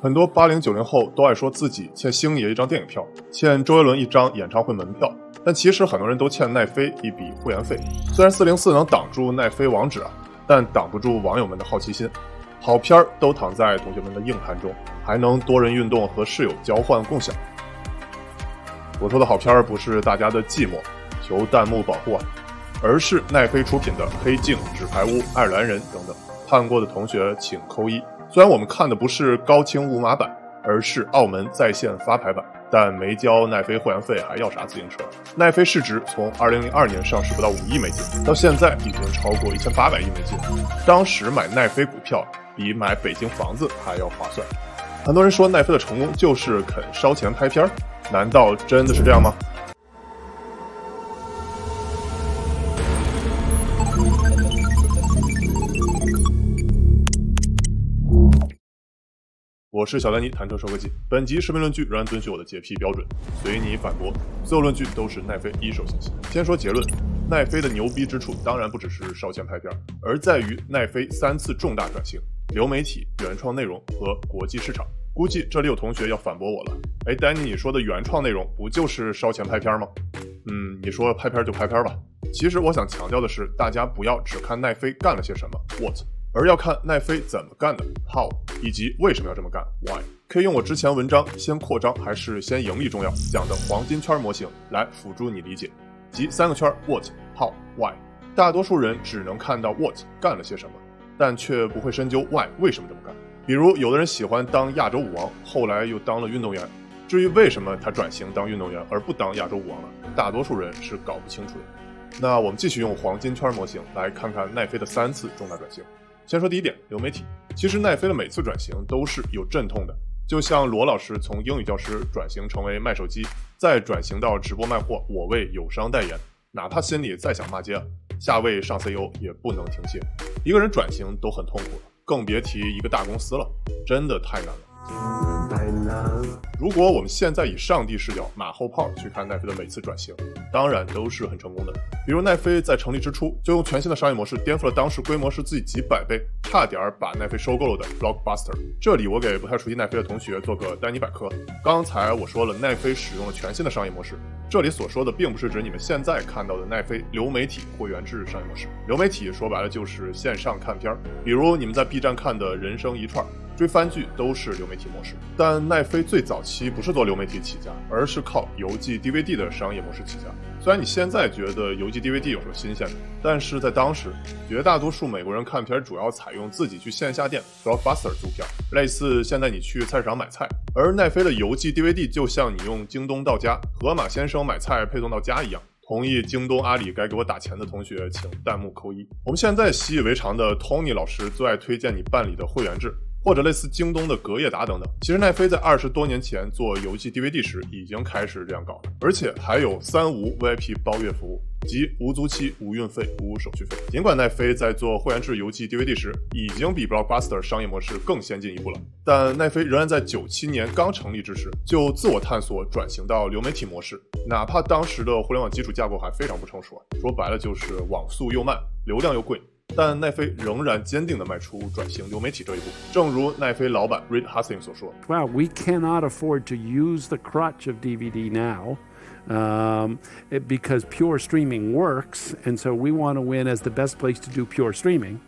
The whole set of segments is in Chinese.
很多八零九零后都爱说自己欠星爷一张电影票，欠周杰伦一张演唱会门票，但其实很多人都欠奈飞一笔会员费。虽然四零四能挡住奈飞网址啊，但挡不住网友们的好奇心。好片儿都躺在同学们的硬盘中，还能多人运动和室友交换共享。我说的好片儿不是大家的寂寞，求弹幕保护啊，而是奈飞出品的《黑镜》《纸牌屋》《爱尔兰人》等等。看过的同学请扣一。虽然我们看的不是高清无码版，而是澳门在线发牌版，但没交奈飞会员费还要啥自行车？奈飞市值从二零零二年上市不到五亿美金，到现在已经超过一千八百亿美金。当时买奈飞股票比买北京房子还要划算。很多人说奈飞的成功就是肯烧钱拍片儿，难道真的是这样吗？我是小丹尼，谈车说科技。本集视频论据仍然遵循我的洁癖标准，随你反驳。所有论据都是奈飞一手信息。先说结论，奈飞的牛逼之处当然不只是烧钱拍片，而在于奈飞三次重大转型：流媒体、原创内容和国际市场。估计这里有同学要反驳我了。哎，丹尼，你说的原创内容不就是烧钱拍片吗？嗯，你说拍片就拍片吧。其实我想强调的是，大家不要只看奈飞干了些什么，what。而要看奈飞怎么干的，how，以及为什么要这么干，why。可以用我之前文章“先扩张还是先盈利重要”讲的黄金圈模型来辅助你理解，即三个圈：what，how，why。大多数人只能看到 what 干了些什么，但却不会深究 why 为什么这么干。比如，有的人喜欢当亚洲舞王，后来又当了运动员。至于为什么他转型当运动员而不当亚洲舞王了，大多数人是搞不清楚的。那我们继续用黄金圈模型来看看奈飞的三次重大转型。先说第一点，流媒体。其实奈飞的每次转型都是有阵痛的，就像罗老师从英语教师转型成为卖手机，再转型到直播卖货，我为友商代言，哪怕心里再想骂街，下位上 CEO 也不能停歇。一个人转型都很痛苦了，更别提一个大公司了，真的太难了。如果我们现在以上帝视角、马后炮去看奈飞的每次转型，当然都是很成功的。比如奈飞在成立之初就用全新的商业模式颠覆了当时规模是自己几百倍、差点把奈飞收购了的 Blockbuster。这里我给不太熟悉奈飞的同学做个丹尼百科。刚才我说了，奈飞使用了全新的商业模式，这里所说的并不是指你们现在看到的奈飞流媒体会员制商业模式。流媒体说白了就是线上看片儿，比如你们在 B 站看的人生一串。追番剧都是流媒体模式，但奈飞最早期不是做流媒体起家，而是靠邮寄 DVD 的商业模式起家。虽然你现在觉得邮寄 DVD 有什么新鲜的，但是在当时，绝大多数美国人看片主要采用自己去线下店 Blockbuster 租片，类似现在你去菜市场买菜。而奈飞的邮寄 DVD 就像你用京东到家、盒马先生买菜配送到家一样。同意京东、阿里该给我打钱的同学，请弹幕扣一。我们现在习以为常的 Tony 老师最爱推荐你办理的会员制。或者类似京东的隔夜达等等，其实奈飞在二十多年前做游戏 DVD 时已经开始这样搞了，而且还有三无 VIP 包月服务，即无租期、无运费、无手续费。尽管奈飞在做会员制游戏 DVD 时已经比 Blockbuster 商业模式更先进一步了，但奈飞仍然在九七年刚成立之时就自我探索转型到流媒体模式，哪怕当时的互联网基础架构还非常不成熟，说白了就是网速又慢，流量又贵。但奈飞仍然坚定地迈出转型流媒体这一步。正如奈飞老板 Reed Hastings 所说：“Well, we cannot afford to use the crutch of DVD now.” Um, it, because pure streaming works, and so we want to win as the best place to do pure streaming,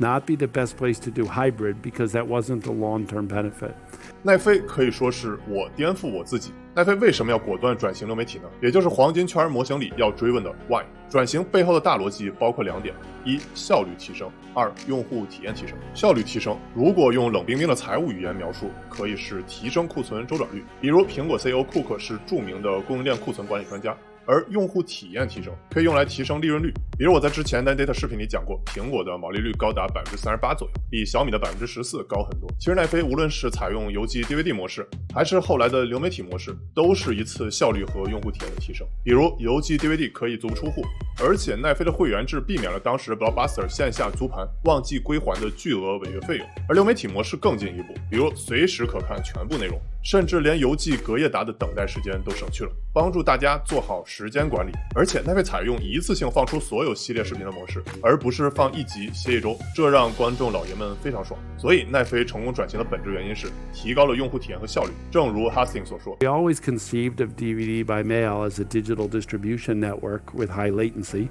not be the best place to do hybrid because that wasn't the long-term benefit. 奈飞可以说是我颠覆我自己。奈飞为什么要果断转型流媒体呢？也就是黄金圈模型里要追问的 why。转型背后的大逻辑包括两点：一、效率提升；二、用户体验提升。效率提升，如果用冷冰冰的财务语言描述，可以是提升库存周转率。比如苹果 CEO 库克是著名的供应链库存管理专家。而用户体验提升可以用来提升利润率，比如我在之前的 Data 视频里讲过，苹果的毛利率高达百分之三十八左右，比小米的百分之十四高很多。其实奈飞无论是采用邮寄 DVD 模式，还是后来的流媒体模式，都是一次效率和用户体验的提升。比如邮寄 DVD 可以足不出户，而且奈飞的会员制避免了当时 Blockbuster 线下租盘忘记归还的巨额违约费用。而流媒体模式更进一步，比如随时可看全部内容。甚至连邮寄隔夜达的等待时间都省去了，帮助大家做好时间管理。而且奈飞采用一次性放出所有有系列视频的模式，而不是放一集歇一周，这让观众老爷们非常爽。所以奈飞成功转型的本质原因是提高了用户体验和效率。正如 Hastings 所说 We always conceived of DVD by mail as a digital distribution network with high latency,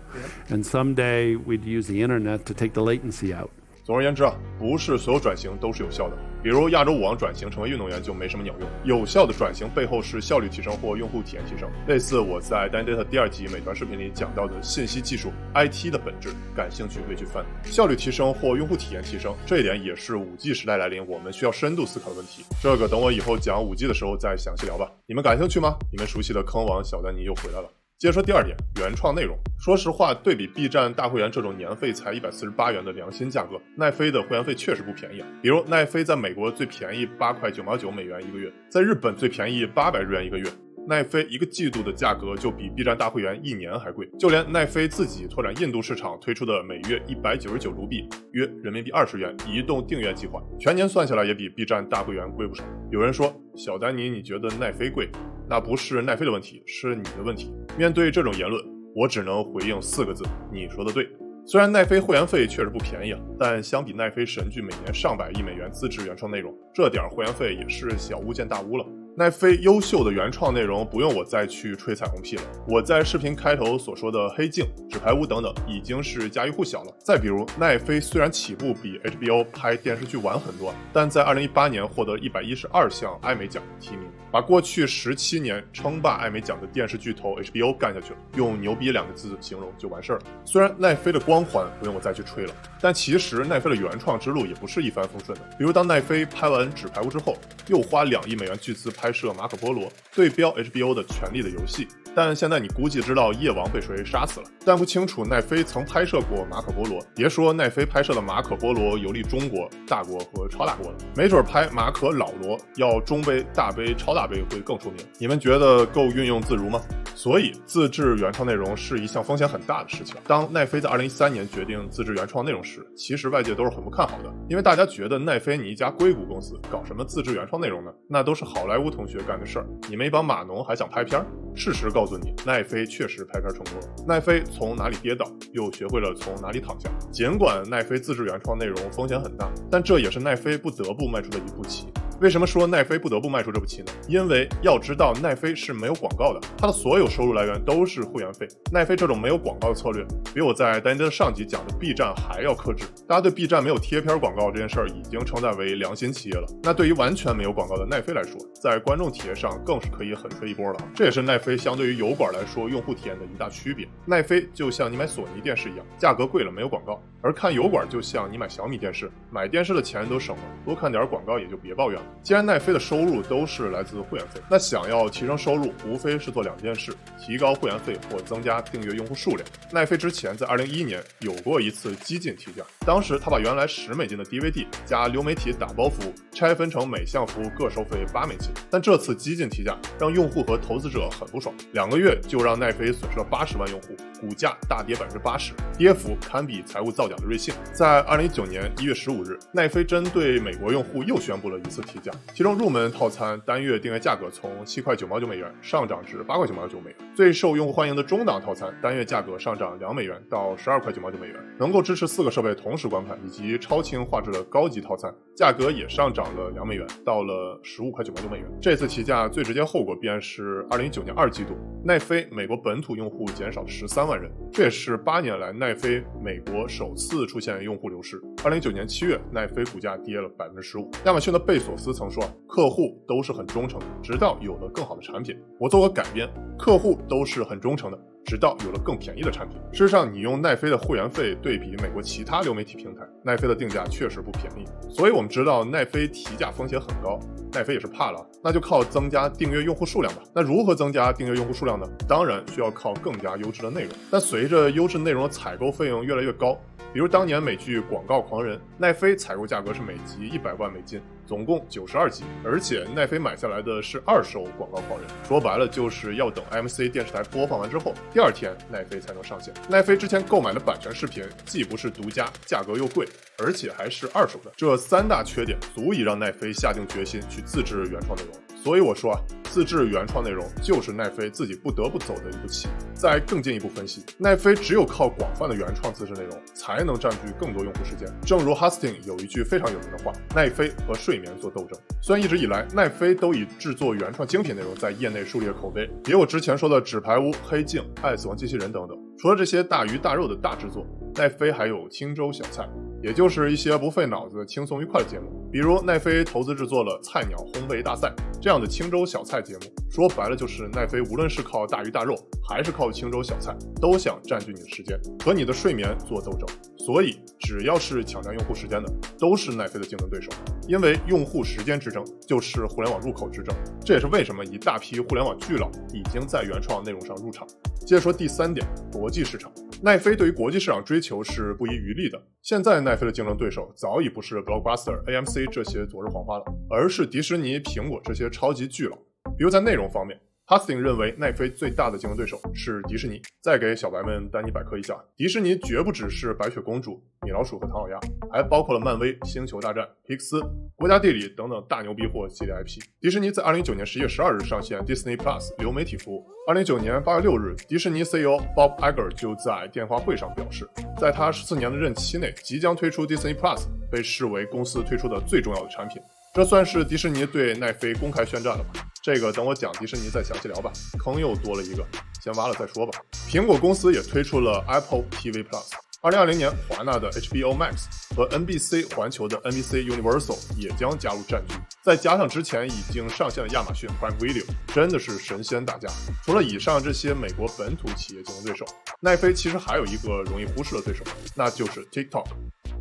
and someday we'd use the internet to take the latency out. 总而言之啊，不是所有转型都是有效的。比如亚洲舞王转型成为运动员就没什么鸟用。有效的转型背后是效率提升或用户体验提升，类似我在 Dan Data 第二集美团视频里讲到的信息技术 IT 的本质。感兴趣可以去翻。效率提升或用户体验提升，这一点也是五 G 时代来临我们需要深度思考的问题。这个等我以后讲五 G 的时候再详细聊吧。你们感兴趣吗？你们熟悉的坑王小丹尼又回来了。接着说第二点，原创内容。说实话，对比 B 站大会员这种年费才一百四十八元的良心价格，奈飞的会员费确实不便宜啊。比如奈飞在美国最便宜八块九毛九美元一个月，在日本最便宜八百日元一个月。奈飞一个季度的价格就比 B 站大会员一年还贵，就连奈飞自己拓展印度市场推出的每月一百九十九卢币（约人民币二十元）移动订阅计划，全年算下来也比 B 站大会员贵不少。有人说，小丹尼，你觉得奈飞贵？那不是奈飞的问题，是你的问题。面对这种言论，我只能回应四个字：你说的对。虽然奈飞会员费确实不便宜啊，但相比奈飞神剧每年上百亿美元自制原创内容，这点会员费也是小巫见大巫了。奈飞优秀的原创内容不用我再去吹彩虹屁了。我在视频开头所说的《黑镜》《纸牌屋》等等，已经是家喻户晓了。再比如，奈飞虽然起步比 HBO 拍电视剧晚很多，但在2018年获得112项艾美奖提名，把过去十七年称霸艾美奖的电视巨头 HBO 干下去了。用牛逼两个字形容就完事儿了。虽然奈飞的光环不用我再去吹了，但其实奈飞的原创之路也不是一帆风顺的。比如，当奈飞拍完《纸牌屋》之后，又花两亿美元巨资。拍拍摄《马可波罗》，对标 HBO 的《权力的游戏》。但现在你估计知道夜王被谁杀死了，但不清楚奈飞曾拍摄过马可波罗。别说奈飞拍摄的马可波罗游历中国大国和超大国了，没准拍马可老罗要中杯、大杯、超大杯会更出名。你们觉得够运用自如吗？所以自制原创内容是一项风险很大的事情。当奈飞在二零一三年决定自制原创内容时，其实外界都是很不看好的，因为大家觉得奈飞你一家硅谷公司搞什么自制原创内容呢？那都是好莱坞同学干的事儿，你们一帮码农还想拍片儿？事实告告诉你，奈飞确实拍片成功了。奈飞从哪里跌倒，又学会了从哪里躺下。尽管奈飞自制原创内容风险很大，但这也是奈飞不得不迈出的一步棋。为什么说奈飞不得不迈出这步棋呢？因为要知道，奈飞是没有广告的，它的所有收入来源都是会员费。奈飞这种没有广告的策略，比我在丹尼的上集讲的 B 站还要克制。大家对 B 站没有贴片广告这件事儿已经称赞为良心企业了。那对于完全没有广告的奈飞来说，在观众体验上更是可以狠吹一波了。这也是奈飞相对于油管来说用户体验的一大区别。奈飞就像你买索尼电视一样，价格贵了没有广告；而看油管就像你买小米电视，买电视的钱都省了，多看点广告也就别抱怨了。既然奈飞的收入都是来自会员费，那想要提升收入，无非是做两件事：提高会员费或增加订阅用户数量。奈飞之前在二零一一年有过一次激进提价，当时他把原来十美金的 DVD 加流媒体打包服务拆分成每项服务各收费八美金。但这次激进提价让用户和投资者很不爽，两个月就让奈飞损失了八十万用户，股价大跌百分之八十，跌幅堪比财务造假的瑞幸。在二零一九年一月十五日，奈飞针对美国用户又宣布了一次提价。其中入门套餐单月订阅价格从七块九毛九美元上涨至八块九毛九美元，最受用户欢迎的中档套餐单月价格上涨两美元到十二块九毛九美元，能够支持四个设备同时观看，以及超清画质的高级套餐价格也上涨了两美元，到了十五块九毛九美元。这次提价最直接后果便是二零一九年二季度奈飞美国本土用户减少十三万人，这也是八年来奈飞美国首次次出现用户流失。二零一九年七月，奈飞股价跌了百分之十五。亚马逊的贝索斯曾说。客户都是很忠诚的，直到有了更好的产品，我做个改编。客户都是很忠诚的，直到有了更便宜的产品。事实上，你用奈飞的会员费对比美国其他流媒体平台，奈飞的定价确实不便宜。所以我们知道奈飞提价风险很高，奈飞也是怕了，那就靠增加订阅用户数量吧。那如何增加订阅用户数量呢？当然需要靠更加优质的内容。但随着优质内容的采购费用越来越高。比如当年美剧《广告狂人》，奈飞采购价格是每集一百万美金，总共九十二集，而且奈飞买下来的是二手《广告狂人》，说白了就是要等 MC 电视台播放完之后，第二天奈飞才能上线。奈飞之前购买的版权视频既不是独家，价格又贵，而且还是二手的，这三大缺点足以让奈飞下定决心去自制原创内容。所以我说啊。自制原创内容就是奈飞自己不得不走的一步棋。再更进一步分析，奈飞只有靠广泛的原创自制内容，才能占据更多用户时间。正如 Hastings 有一句非常有名的话：“奈飞和睡眠做斗争。”虽然一直以来奈飞都以制作原创精品内容在业内树立了口碑，也有之前说的《纸牌屋》《黑镜》《爱死亡机器人》等等。除了这些大鱼大肉的大制作，奈飞还有清粥小菜。也就是一些不费脑子、轻松愉快的节目，比如奈飞投资制作了《菜鸟烘焙大赛》这样的清粥小菜节目。说白了，就是奈飞无论是靠大鱼大肉，还是靠清粥小菜，都想占据你的时间，和你的睡眠做斗争。所以，只要是抢占用户时间的，都是奈飞的竞争对手。因为用户时间之争就是互联网入口之争，这也是为什么一大批互联网巨佬已经在原创内容上入场。接着说第三点，国际市场。奈飞对于国际市场追求是不遗余力的。现在奈飞的竞争对手早已不是 Blockbuster、AMC 这些昨日黄花了，而是迪士尼、苹果这些超级巨佬。比如在内容方面。Hustin 认为奈飞最大的竞争对手是迪士尼。再给小白们丹尼百科一下，迪士尼绝不只是白雪公主、米老鼠和唐老鸭，还包括了漫威、星球大战、皮克斯、国家地理等等大牛逼货系列 IP。迪士尼在2019年10月12日上线 Disney Plus 流媒体服务。2019年8月6日，迪士尼 CEO Bob Iger 就在电话会上表示，在他十四年的任期内，即将推出 Disney Plus 被视为公司推出的最重要的产品。这算是迪士尼对奈飞公开宣战了吧？这个等我讲迪士尼再详细聊吧。坑又多了一个，先挖了再说吧。苹果公司也推出了 Apple TV Plus。二零二零年，华纳的 HBO Max 和 NBC 环球的 NBC Universal 也将加入战局。再加上之前已经上线的亚马逊 Prime Video，真的是神仙打架。除了以上这些美国本土企业竞争对手，奈飞其实还有一个容易忽视的对手，那就是 TikTok。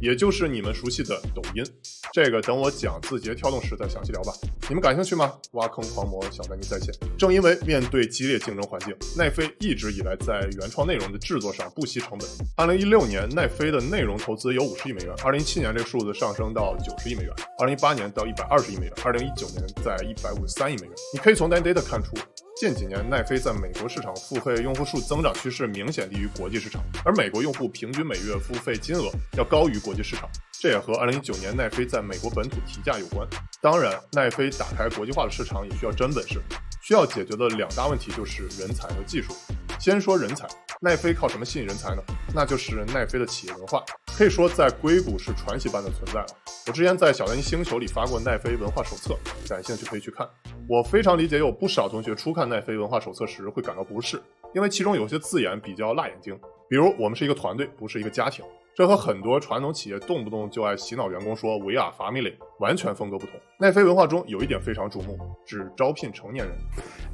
也就是你们熟悉的抖音，这个等我讲字节跳动时再详细聊吧。你们感兴趣吗？挖坑狂魔小丹尼在线。正因为面对激烈竞争环境，奈飞一直以来在原创内容的制作上不惜成本。二零一六年，奈飞的内容投资有五十亿美元，二零一七年这个数字上升到九十亿美元，二零一八年到一百二十亿美元，二零一九年在一百五十三亿美元。你可以从 Data 看出。近几年，奈飞在美国市场付费用户数增长趋势明显低于国际市场，而美国用户平均每月付费金额要高于国际市场，这也和2019年奈飞在美国本土提价有关。当然，奈飞打开国际化的市场也需要真本事，需要解决的两大问题就是人才和技术。先说人才，奈飞靠什么吸引人才呢？那就是奈飞的企业文化，可以说在硅谷是传奇般的存在了。我之前在小蓝星球里发过奈飞文化手册，感兴趣可以去看。我非常理解有不少同学初看奈飞文化手册时会感到不适，因为其中有些字眼比较辣眼睛，比如我们是一个团队，不是一个家庭，这和很多传统企业动不动就爱洗脑员工说 “we are family” 完全风格不同。奈飞文化中有一点非常瞩目，只招聘成年人。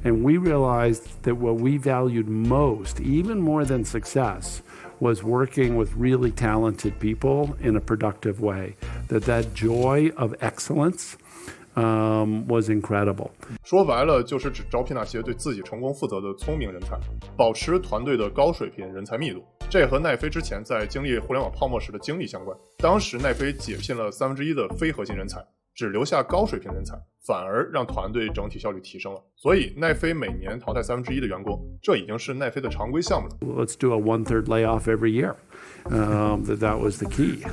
And we realized that what we valued most, even more than success, was working with really talented people in a productive way. That that joy of excellence Um, was incredible. 说白了，就是只招聘那些对自己成功负责的聪明人才，保持团队的高水平人才密度。这也和奈飞之前在经历互联网泡沫时的经历相关。当时奈飞解聘了三分之一的非核心人才，只留下高水平人才，反而让团队整体效率提升了。所以奈飞每年淘汰三分之一的员工，这已经是奈飞的常规项目了。Let's do a one-third layoff every year. Um, that that was the key.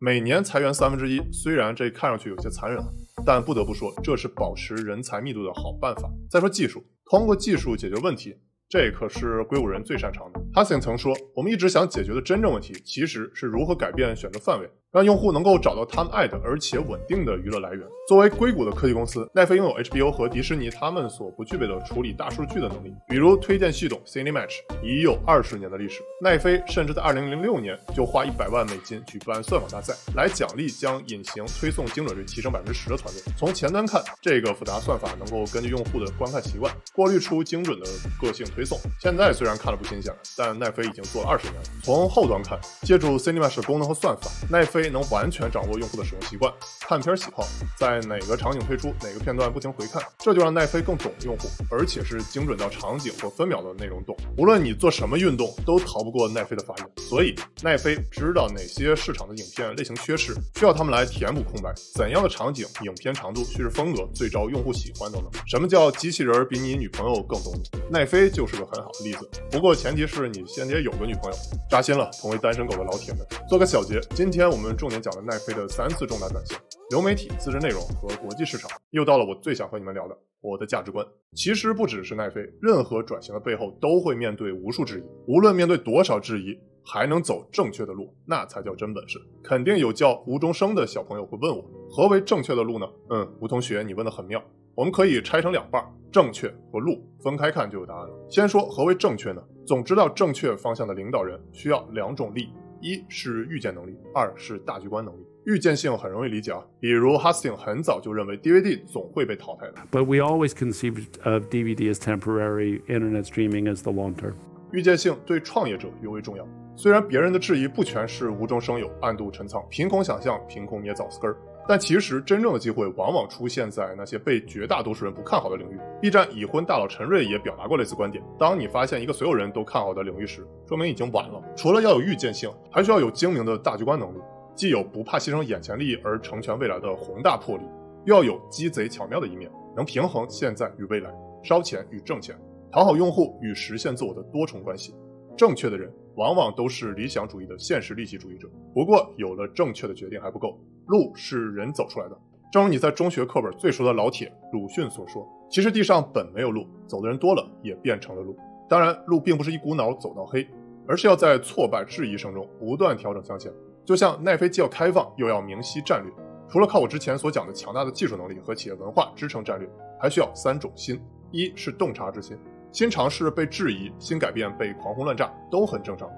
每年裁员三分之一，虽然这看上去有些残忍。但不得不说，这是保持人才密度的好办法。再说技术，通过技术解决问题。这可是硅谷人最擅长的。h a s s i n 曾说：“我们一直想解决的真正问题，其实是如何改变选择范围，让用户能够找到他们爱的而且稳定的娱乐来源。”作为硅谷的科技公司，奈飞拥有 HBO 和迪士尼他们所不具备的处理大数据的能力，比如推荐系统 Cinematch 已有二十年的历史。奈飞甚至在2006年就花一百万美金举办算法大赛，来奖励将隐形推送精准率提升百分之十的团队。从前端看，这个复杂算法能够根据用户的观看习惯，过滤出精准的个性。推送现在虽然看了不新鲜了，但奈飞已经做了二十年了。从后端看，借助 Cinema 功能和算法，奈飞能完全掌握用户的使用习惯、看片喜好，在哪个场景推出哪个片段不停回看，这就让奈飞更懂用户，而且是精准到场景或分秒的内容懂。无论你做什么运动，都逃不过奈飞的法眼。所以奈飞知道哪些市场的影片类型缺失，需要他们来填补空白。怎样的场景、影片长度、叙事风格最招用户喜欢等等。什么叫机器人比你女朋友更懂你？奈飞就。是个很好的例子，不过前提是你先得有个女朋友。扎心了，同为单身狗的老铁们，做个小结。今天我们重点讲了奈飞的三次重大转型：流媒体、自制内容和国际市场。又到了我最想和你们聊的，我的价值观。其实不只是奈飞，任何转型的背后都会面对无数质疑。无论面对多少质疑，还能走正确的路，那才叫真本事。肯定有叫吴中生的小朋友会问我，何为正确的路呢？嗯，吴同学，你问的很妙。我们可以拆成两半，正确和路分开看就有答案了。先说何为正确呢？总知道正确方向的领导人需要两种力，一是预见能力，二是大局观能力。预见性很容易理解啊，比如 Hastings 很早就认为 DVD 总会被淘汰的。But we always conceived of DVD as temporary, internet streaming as the long term. 预见性对创业者尤为重要。虽然别人的质疑不全是无中生有、暗度陈仓、凭空想象、凭空捏枣丝根儿。但其实真正的机会往往出现在那些被绝大多数人不看好的领域。B 站已婚大佬陈瑞也表达过类似观点：当你发现一个所有人都看好的领域时，说明已经晚了。除了要有预见性，还需要有精明的大局观能力，既有不怕牺牲眼前利益而成全未来的宏大魄力，又要有鸡贼巧妙的一面，能平衡现在与未来、烧钱与挣钱、讨好用户与实现自我的多重关系。正确的人往往都是理想主义的现实利己主义者。不过，有了正确的决定还不够，路是人走出来的。正如你在中学课本最熟的老铁鲁迅所说：“其实地上本没有路，走的人多了，也变成了路。”当然，路并不是一股脑走到黑，而是要在挫败质疑声中不断调整向前。就像奈飞既要开放，又要明晰战略。除了靠我之前所讲的强大的技术能力和企业文化支撑战略，还需要三种心：一是洞察之心。新尝试被质疑，新改变被狂轰乱炸，都很正常。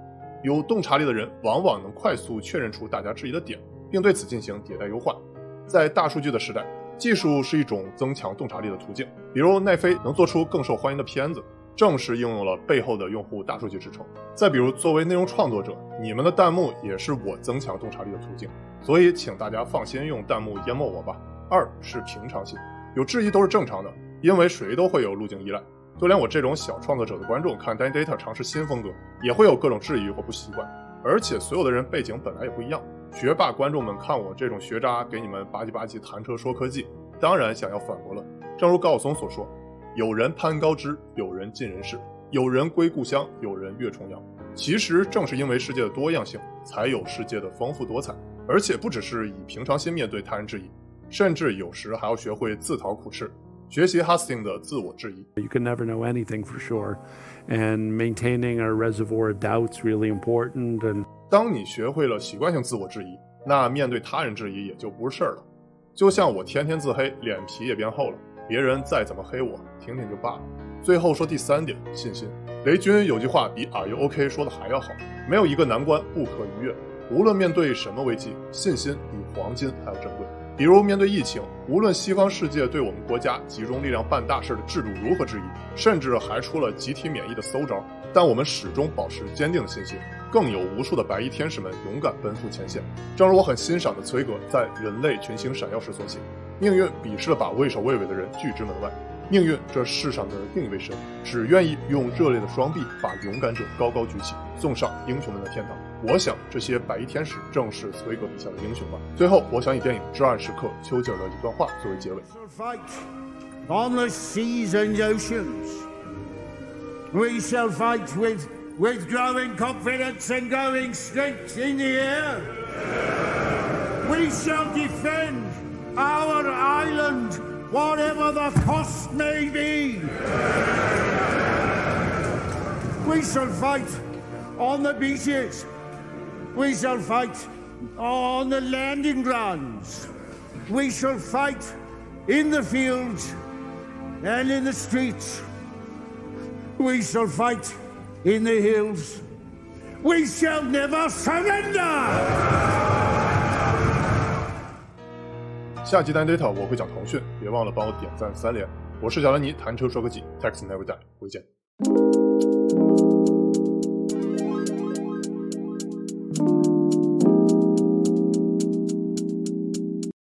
有洞察力的人，往往能快速确认出大家质疑的点，并对此进行迭代优化。在大数据的时代，技术是一种增强洞察力的途径。比如奈飞能做出更受欢迎的片子，正是应用了背后的用户大数据支撑。再比如，作为内容创作者，你们的弹幕也是我增强洞察力的途径。所以，请大家放心用弹幕淹没我吧。二是平常心，有质疑都是正常的，因为谁都会有路径依赖。就连我这种小创作者的观众看 Dan Data 尝试新风格，也会有各种质疑或不习惯。而且所有的人背景本来也不一样。学霸观众们看我这种学渣给你们吧唧吧唧谈车说科技，当然想要反驳了。正如高晓松所说：“有人攀高枝，有人尽人事，有人归故乡，有人越重洋。”其实正是因为世界的多样性，才有世界的丰富多彩。而且不只是以平常心面对他人质疑，甚至有时还要学会自讨苦吃。学习 Hastings 的自我质疑。You can never know anything for sure, and maintaining a reservoir of doubts really important. And 当你学会了习惯性自我质疑，那面对他人质疑也就不是事儿了。就像我天天自黑，脸皮也变厚了，别人再怎么黑我，听听就罢了。最后说第三点，信心。雷军有句话比 Are you OK 说的还要好：没有一个难关不可逾越。无论面对什么危机，信心比黄金还要珍贵。比如面对疫情，无论西方世界对我们国家集中力量办大事的制度如何质疑，甚至还出了集体免疫的馊招，但我们始终保持坚定的信心。更有无数的白衣天使们勇敢奔赴前线。正如我很欣赏的崔格在《人类群星闪耀时》所写：“命运鄙视了把畏首畏尾的人拒之门外。命运这世上的另一位神，只愿意用热烈的双臂把勇敢者高高举起，送上英雄们的天堂。”我想，这些白衣天使正是茨威格笔下的英雄吧。最后，我想以电影《至暗时刻》丘吉尔的一段话作为结尾。On the seas and oceans, we shall fight with with growing confidence and growing strength in the air. We shall defend our island, whatever the cost may be. We shall fight on the beaches. We shall fight on the landing grounds. We shall fight in the fields and in the streets. We shall fight in the hills. We shall never surrender! 下集单 data 我会讲腾讯，别忘了帮我点赞三连。我是小兰尼，谈车说科技，Tax Never Die，回见。